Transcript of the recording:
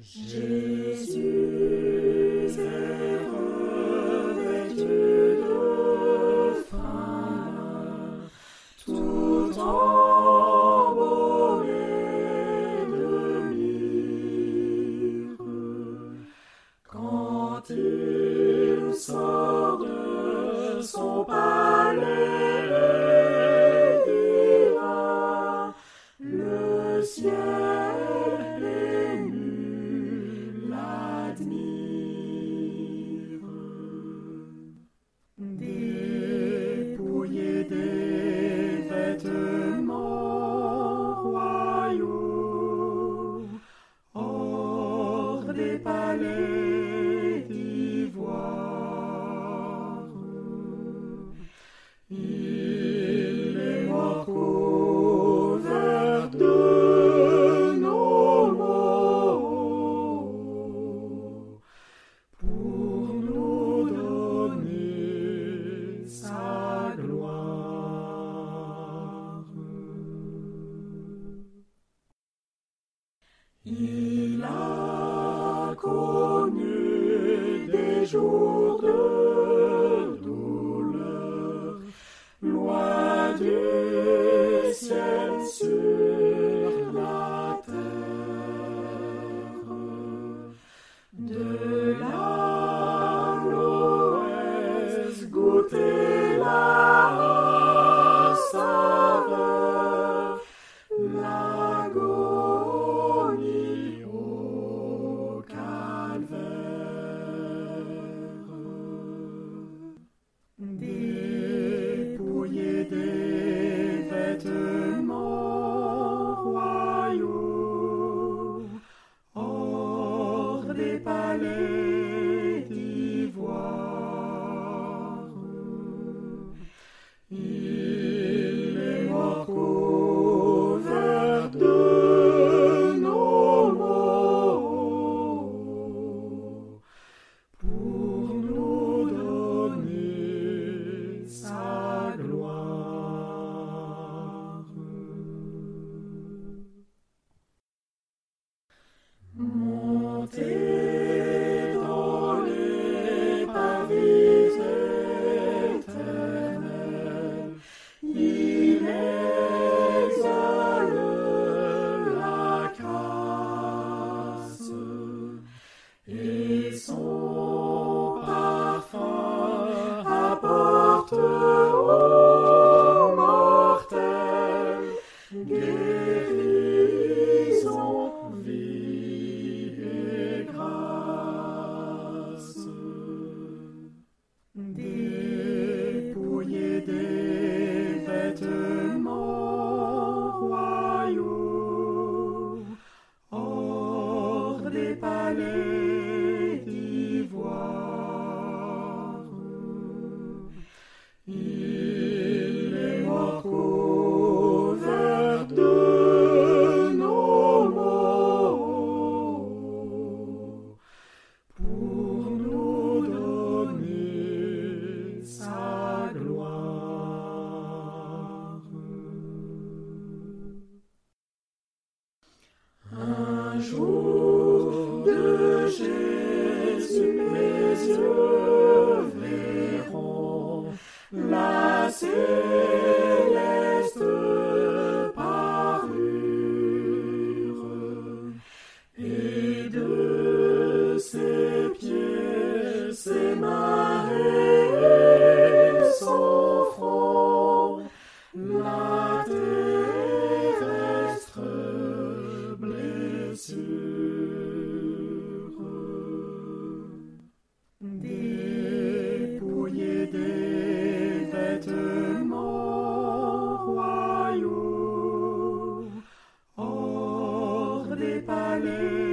Jésus est revêtu de fin, tout embaumé de myrrhe. Quand il sort de son palais divin, le ciel des palais d'ivoire, il est mort couvert de nos maux pour nous donner sa gloire. Il a jours de douleur, loin du ciel sur des palais d'ivoire. Il est mort couvert de nos maux pour nous donner sa gloire. Montez et son parfum apporte aux mortels. Guérison, vie et grâce. Dépouillé des vêtements royaux, hors des palais jour de Jésus, mes yeux verront la palais